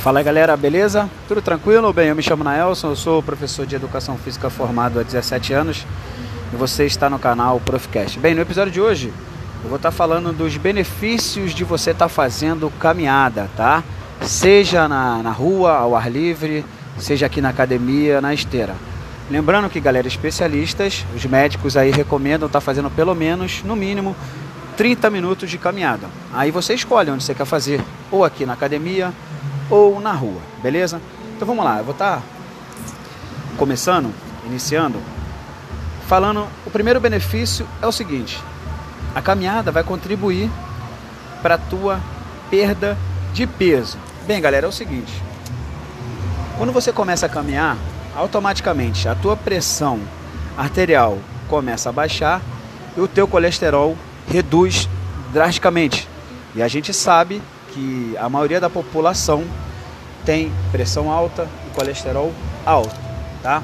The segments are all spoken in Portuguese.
Fala galera, beleza? Tudo tranquilo? Bem, eu me chamo Naelson, eu sou professor de Educação Física formado há 17 anos e você está no canal Profcast. Bem, no episódio de hoje eu vou estar falando dos benefícios de você estar fazendo caminhada, tá? Seja na, na rua, ao ar livre, seja aqui na academia, na esteira. Lembrando que, galera, especialistas, os médicos aí recomendam estar fazendo pelo menos, no mínimo, 30 minutos de caminhada. Aí você escolhe onde você quer fazer, ou aqui na academia, ou na rua, beleza? Então vamos lá, eu vou estar tá começando, iniciando, falando. O primeiro benefício é o seguinte: a caminhada vai contribuir para a tua perda de peso. Bem, galera, é o seguinte: quando você começa a caminhar, automaticamente a tua pressão arterial começa a baixar e o teu colesterol reduz drasticamente. E a gente sabe que a maioria da população tem pressão alta e colesterol alto, tá?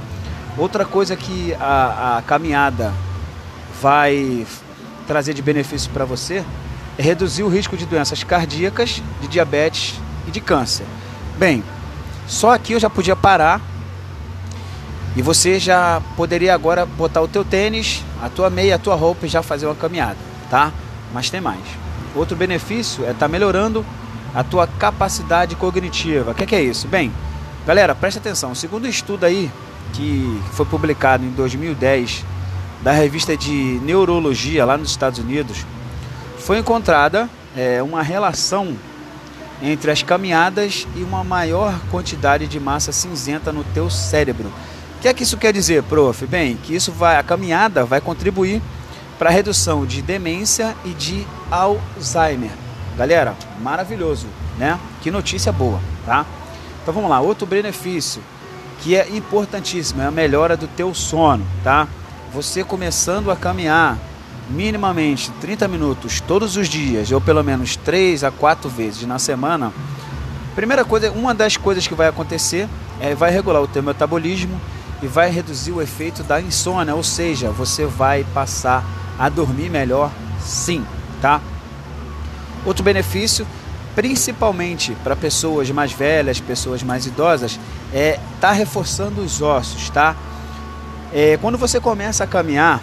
Outra coisa que a, a caminhada vai trazer de benefício para você é reduzir o risco de doenças cardíacas, de diabetes e de câncer. Bem, só aqui eu já podia parar e você já poderia agora botar o teu tênis, a tua meia, a tua roupa e já fazer uma caminhada, tá? Mas tem mais. Outro benefício é estar tá melhorando a tua capacidade cognitiva. O que, que, é isso? Bem, galera, preste atenção. Segundo um estudo aí que foi publicado em 2010 da revista de neurologia lá nos Estados Unidos, foi encontrada é, uma relação entre as caminhadas e uma maior quantidade de massa cinzenta no teu cérebro. O que é que isso quer dizer, prof? Bem, que isso vai, a caminhada vai contribuir para a redução de demência e de Alzheimer. Galera, maravilhoso, né? Que notícia boa, tá? Então vamos lá, outro benefício que é importantíssimo é a melhora do teu sono, tá? Você começando a caminhar minimamente 30 minutos todos os dias, ou pelo menos 3 a 4 vezes na semana, primeira coisa, uma das coisas que vai acontecer é vai regular o teu metabolismo e vai reduzir o efeito da insônia, ou seja, você vai passar a dormir melhor sim, tá? Outro benefício, principalmente para pessoas mais velhas, pessoas mais idosas, é tá reforçando os ossos, tá? É, quando você começa a caminhar,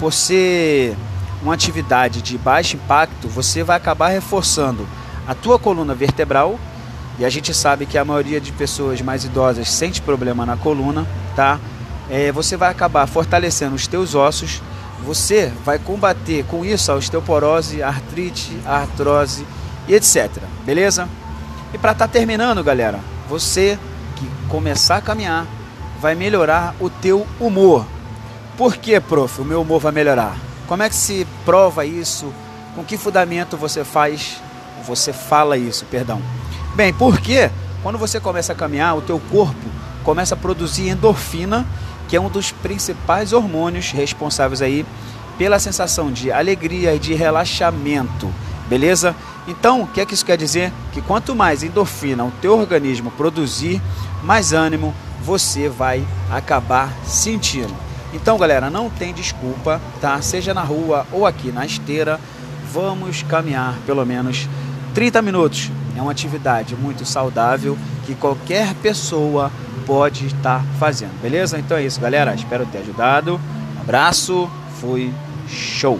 por ser uma atividade de baixo impacto, você vai acabar reforçando a tua coluna vertebral, e a gente sabe que a maioria de pessoas mais idosas sente problema na coluna, tá? É, você vai acabar fortalecendo os teus ossos, você vai combater com isso a osteoporose, artrite, artrose e etc. Beleza? E para estar tá terminando, galera, você que começar a caminhar vai melhorar o teu humor. Por que, prof? O meu humor vai melhorar? Como é que se prova isso? Com que fundamento você faz? Você fala isso, perdão. Bem, porque quando você começa a caminhar, o teu corpo começa a produzir endorfina que é um dos principais hormônios responsáveis aí pela sensação de alegria e de relaxamento, beleza? Então, o que é que isso quer dizer? Que quanto mais endorfina o teu organismo produzir, mais ânimo você vai acabar sentindo. Então, galera, não tem desculpa, tá? Seja na rua ou aqui na esteira, vamos caminhar pelo menos 30 minutos. É uma atividade muito saudável que qualquer pessoa pode estar fazendo, beleza? Então é isso, galera. Espero ter ajudado. Um abraço, fui, show!